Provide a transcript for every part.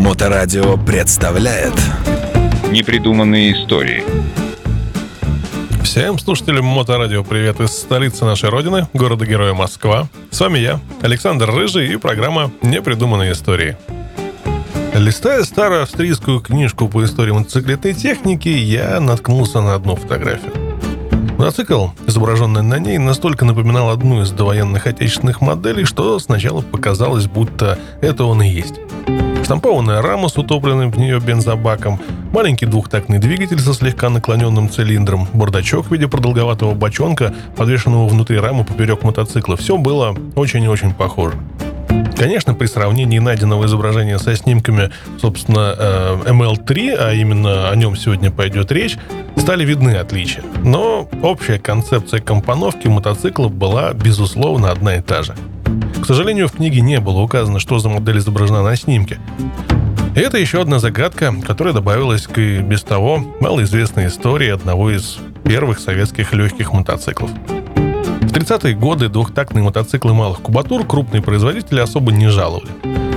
Моторадио представляет Непридуманные истории Всем слушателям Моторадио привет из столицы нашей родины, города-героя Москва. С вами я, Александр Рыжий и программа «Непридуманные истории». Листая старую австрийскую книжку по истории мотоциклетной техники, я наткнулся на одну фотографию. Мотоцикл, изображенный на ней, настолько напоминал одну из довоенных отечественных моделей, что сначала показалось, будто это он и есть. Штампованная рама с утопленным в нее бензобаком, маленький двухтактный двигатель со слегка наклоненным цилиндром, бардачок в виде продолговатого бочонка, подвешенного внутри рамы поперек мотоцикла. Все было очень и очень похоже. Конечно, при сравнении найденного изображения со снимками, собственно, ML3, а именно о нем сегодня пойдет речь, стали видны отличия. Но общая концепция компоновки мотоцикла была, безусловно, одна и та же. К сожалению, в книге не было указано, что за модель изображена на снимке. И это еще одна загадка, которая добавилась к без того малоизвестной истории одного из первых советских легких мотоциклов. В 30-е годы двухтактные мотоциклы малых кубатур крупные производители особо не жаловали.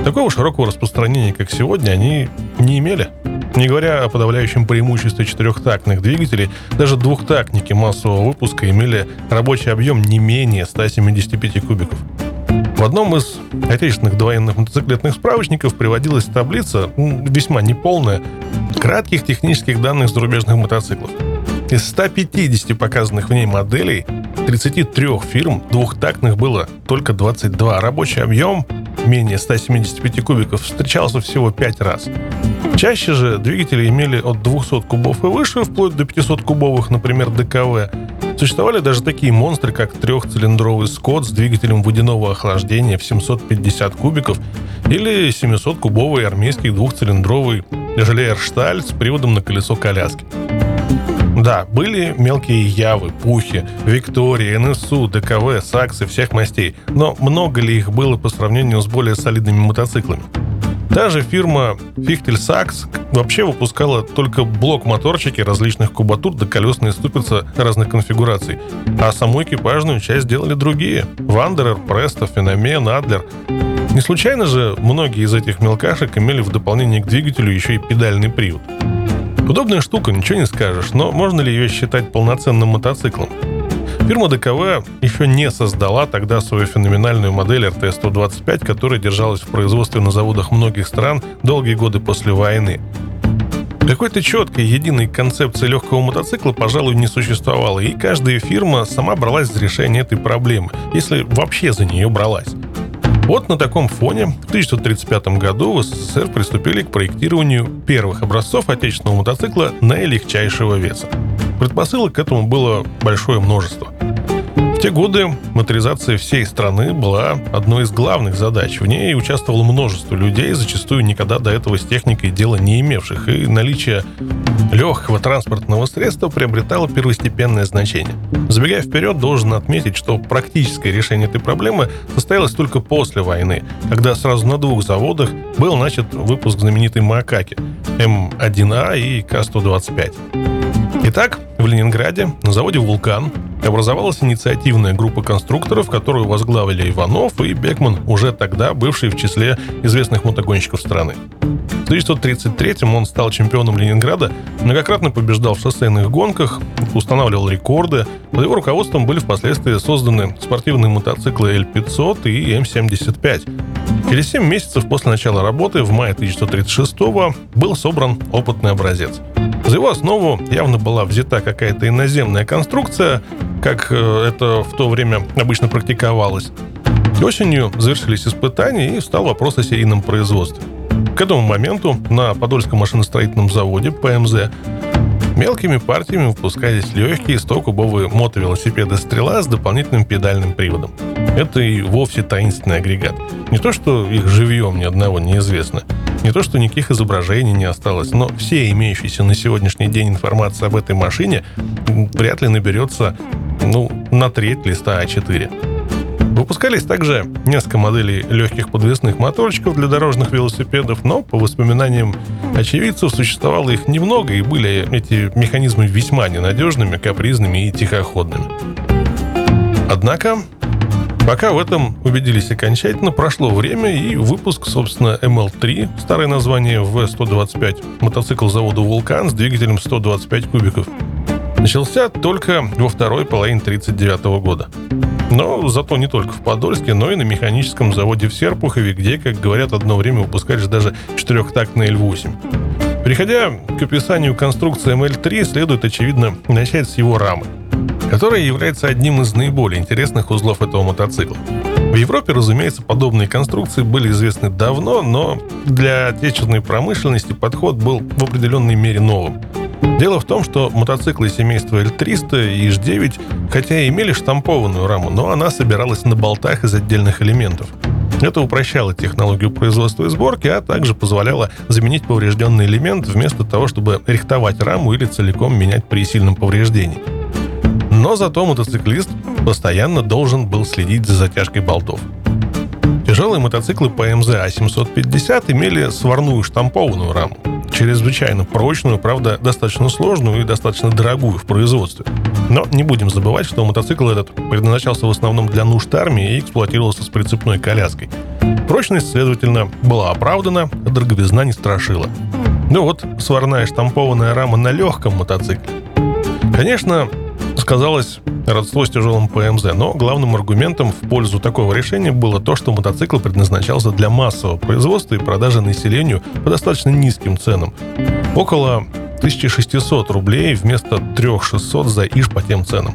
Такого широкого распространения, как сегодня, они не имели. Не говоря о подавляющем преимуществе четырехтактных двигателей, даже двухтактники массового выпуска имели рабочий объем не менее 175 кубиков. В одном из отечественных довоенных мотоциклетных справочников приводилась таблица, весьма неполная, кратких технических данных зарубежных мотоциклов. Из 150 показанных в ней моделей 33 фирм двухтактных было только 22. Рабочий объем менее 175 кубиков встречался всего 5 раз. Чаще же двигатели имели от 200 кубов и выше, вплоть до 500 кубовых, например, ДКВ. Существовали даже такие монстры, как трехцилиндровый Скотт с двигателем водяного охлаждения в 750 кубиков или 700-кубовый армейский двухцилиндровый Желеершталь с приводом на колесо коляски. Да, были мелкие явы, пухи, Виктории, НСУ, ДКВ, саксы всех мастей, но много ли их было по сравнению с более солидными мотоциклами? Даже фирма Fichtel Sachs вообще выпускала только блок-моторчики различных кубатур да колесные ступицы разных конфигураций. А саму экипажную часть делали другие. Вандерер, Престо, Феномен, Адлер. Не случайно же многие из этих мелкашек имели в дополнение к двигателю еще и педальный привод. Удобная штука, ничего не скажешь, но можно ли ее считать полноценным мотоциклом? Фирма ДКВ еще не создала тогда свою феноменальную модель RT-125, которая держалась в производстве на заводах многих стран долгие годы после войны. Какой-то четкой, единой концепции легкого мотоцикла, пожалуй, не существовало, и каждая фирма сама бралась за решение этой проблемы, если вообще за нее бралась. Вот на таком фоне в 1935 году в СССР приступили к проектированию первых образцов отечественного мотоцикла наилегчайшего веса. Предпосылок к этому было большое множество. Те годы моторизация всей страны была одной из главных задач. В ней участвовало множество людей, зачастую никогда до этого с техникой дела не имевших, и наличие легкого транспортного средства приобретало первостепенное значение. Забегая вперед, должен отметить, что практическое решение этой проблемы состоялось только после войны, когда сразу на двух заводах был начат выпуск знаменитой Макаки М1А и К-125. Итак, в Ленинграде на заводе «Вулкан» образовалась инициативная группа конструкторов, которую возглавили Иванов и Бекман, уже тогда бывший в числе известных мотогонщиков страны. В 1933-м он стал чемпионом Ленинграда, многократно побеждал в шоссейных гонках, устанавливал рекорды. Под его руководством были впоследствии созданы спортивные мотоциклы L500 и M75. Через 7 месяцев после начала работы в мае 1936-го был собран опытный образец – за его основу явно была взята какая-то иноземная конструкция, как э, это в то время обычно практиковалось. Осенью завершились испытания и встал вопрос о серийном производстве. К этому моменту на Подольском машиностроительном заводе ПМЗ мелкими партиями выпускались легкие 100-кубовые мотовелосипеды «Стрела» с дополнительным педальным приводом. Это и вовсе таинственный агрегат. Не то, что их живьем ни одного неизвестно – не то, что никаких изображений не осталось, но все имеющиеся на сегодняшний день информация об этой машине вряд ли наберется ну, на треть листа А4. Выпускались также несколько моделей легких подвесных моторчиков для дорожных велосипедов, но, по воспоминаниям очевидцев, существовало их немного, и были эти механизмы весьма ненадежными, капризными и тихоходными. Однако Пока в этом убедились окончательно, прошло время, и выпуск, собственно, ML3, старое название V125, мотоцикл завода «Вулкан» с двигателем 125 кубиков, начался только во второй половине 1939 года. Но зато не только в Подольске, но и на механическом заводе в Серпухове, где, как говорят, одно время выпускались даже четырехтактный L8. Переходя к описанию конструкции ML3, следует, очевидно, начать с его рамы – которая является одним из наиболее интересных узлов этого мотоцикла. В Европе, разумеется, подобные конструкции были известны давно, но для отечественной промышленности подход был в определенной мере новым. Дело в том, что мотоциклы семейства L300 и H9, хотя и имели штампованную раму, но она собиралась на болтах из отдельных элементов. Это упрощало технологию производства и сборки, а также позволяло заменить поврежденный элемент вместо того, чтобы рихтовать раму или целиком менять при сильном повреждении. Но зато мотоциклист постоянно должен был следить за затяжкой болтов. Тяжелые мотоциклы ПМЗ А750 имели сварную штампованную раму, чрезвычайно прочную, правда, достаточно сложную и достаточно дорогую в производстве. Но не будем забывать, что мотоцикл этот предназначался в основном для нужд армии и эксплуатировался с прицепной коляской. Прочность, следовательно, была оправдана, а дороговизна не страшила. Ну вот, сварная штампованная рама на легком мотоцикле. Конечно, сказалось родство с тяжелым ПМЗ, но главным аргументом в пользу такого решения было то, что мотоцикл предназначался для массового производства и продажи населению по достаточно низким ценам. Около 1600 рублей вместо 3600 за ИЖ по тем ценам.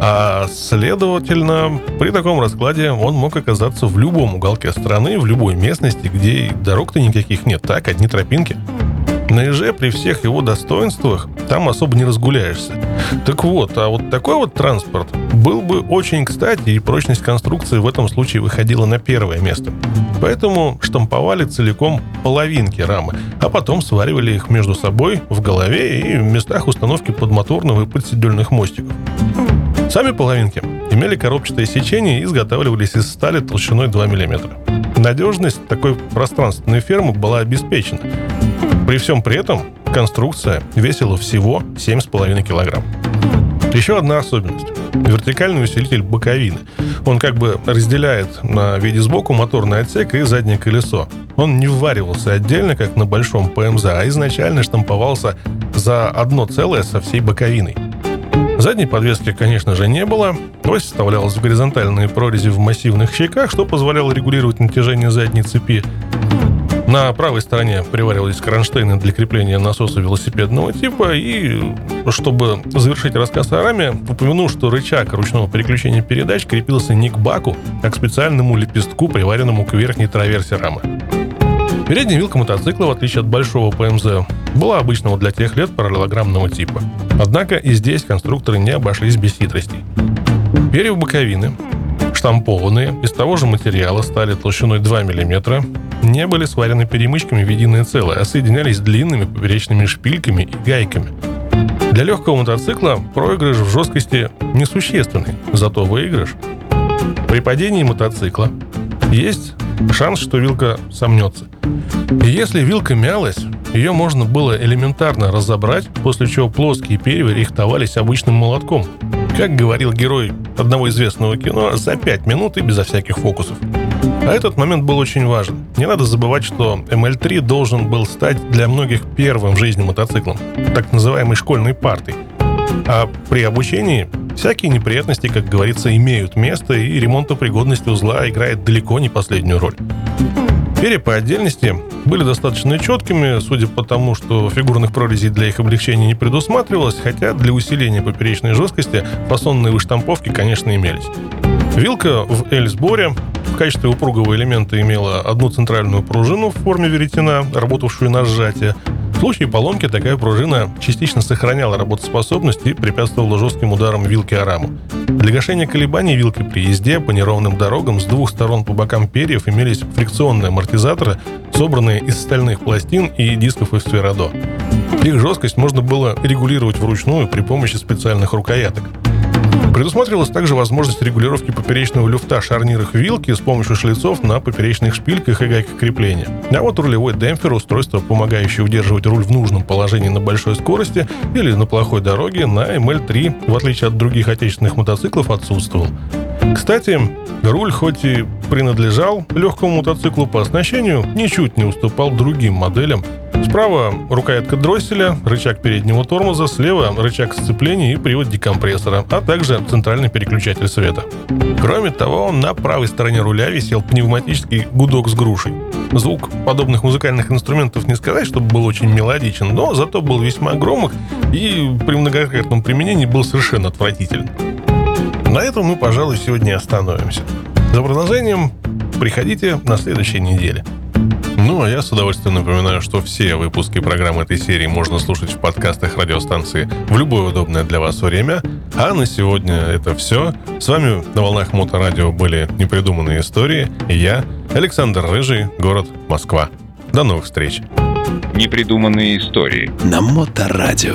А следовательно, при таком раскладе он мог оказаться в любом уголке страны, в любой местности, где дорог-то никаких нет, так, одни тропинки. На ИЖ при всех его достоинствах там особо не разгуляешься. Так вот, а вот такой вот транспорт был бы очень кстати, и прочность конструкции в этом случае выходила на первое место. Поэтому штамповали целиком половинки рамы, а потом сваривали их между собой в голове и в местах установки подмоторного и подседельных мостиков. Сами половинки имели коробчатое сечение и изготавливались из стали толщиной 2 мм. Надежность такой пространственной фермы была обеспечена. При всем при этом конструкция весила всего 7,5 килограмм. Еще одна особенность. Вертикальный усилитель боковины. Он как бы разделяет на виде сбоку моторный отсек и заднее колесо. Он не вваривался отдельно, как на большом ПМЗ, а изначально штамповался за одно целое со всей боковиной. Задней подвески, конечно же, не было. Ось вставлялась в горизонтальные прорези в массивных щеках, что позволяло регулировать натяжение задней цепи. На правой стороне приваривались кронштейны для крепления насоса велосипедного типа. И, чтобы завершить рассказ о раме, упомяну, что рычаг ручного переключения передач крепился не к баку, а к специальному лепестку, приваренному к верхней траверсе рамы. Передняя вилка мотоцикла, в отличие от большого ПМЗ, была обычного для тех лет параллелограммного типа. Однако и здесь конструкторы не обошлись без хитростей. Перья боковины штампованные, из того же материала, стали толщиной 2 мм, не были сварены перемычками в единое целое, а соединялись длинными поперечными шпильками и гайками. Для легкого мотоцикла проигрыш в жесткости несущественный, зато выигрыш. При падении мотоцикла есть шанс, что вилка сомнется. И если вилка мялась, ее можно было элементарно разобрать, после чего плоские перья рихтовались обычным молотком. Как говорил герой одного известного кино, за 5 минут и безо всяких фокусов. А этот момент был очень важен. Не надо забывать, что ML3 должен был стать для многих первым в жизни мотоциклом, так называемой школьной партой. А при обучении всякие неприятности, как говорится, имеют место, и ремонтопригодность узла играет далеко не последнюю роль. Перья по отдельности были достаточно четкими, судя по тому, что фигурных прорезей для их облегчения не предусматривалось, хотя для усиления поперечной жесткости фасонные выштамповки, конечно, имелись. Вилка в L-сборе в качестве упругого элемента имела одну центральную пружину в форме веретена, работавшую на сжатие, случае поломки такая пружина частично сохраняла работоспособность и препятствовала жестким ударам вилки о раму. Для гашения колебаний вилки при езде по неровным дорогам с двух сторон по бокам перьев имелись фрикционные амортизаторы, собранные из стальных пластин и дисков из сферодо. Их жесткость можно было регулировать вручную при помощи специальных рукояток. Предусматривалась также возможность регулировки поперечного люфта шарнирах вилки с помощью шлицов на поперечных шпильках и гайках крепления. А вот рулевой демпфер, устройство, помогающее удерживать руль в нужном положении на большой скорости или на плохой дороге, на ML3, в отличие от других отечественных мотоциклов, отсутствовал. Кстати, руль хоть и принадлежал легкому мотоциклу по оснащению, ничуть не уступал другим моделям. Справа рукоятка дросселя, рычаг переднего тормоза, слева рычаг сцепления и привод декомпрессора, а также центральный переключатель света. Кроме того, на правой стороне руля висел пневматический гудок с грушей. Звук подобных музыкальных инструментов не сказать, чтобы был очень мелодичен, но зато был весьма громок и при многократном применении был совершенно отвратителен. На этом мы, пожалуй, сегодня остановимся. За продолжением приходите на следующей неделе. Ну, а я с удовольствием напоминаю, что все выпуски программы этой серии можно слушать в подкастах радиостанции в любое удобное для вас время. А на сегодня это все. С вами на волнах Моторадио были непридуманные истории. И я, Александр Рыжий, город Москва. До новых встреч. Непридуманные истории. На Моторадио.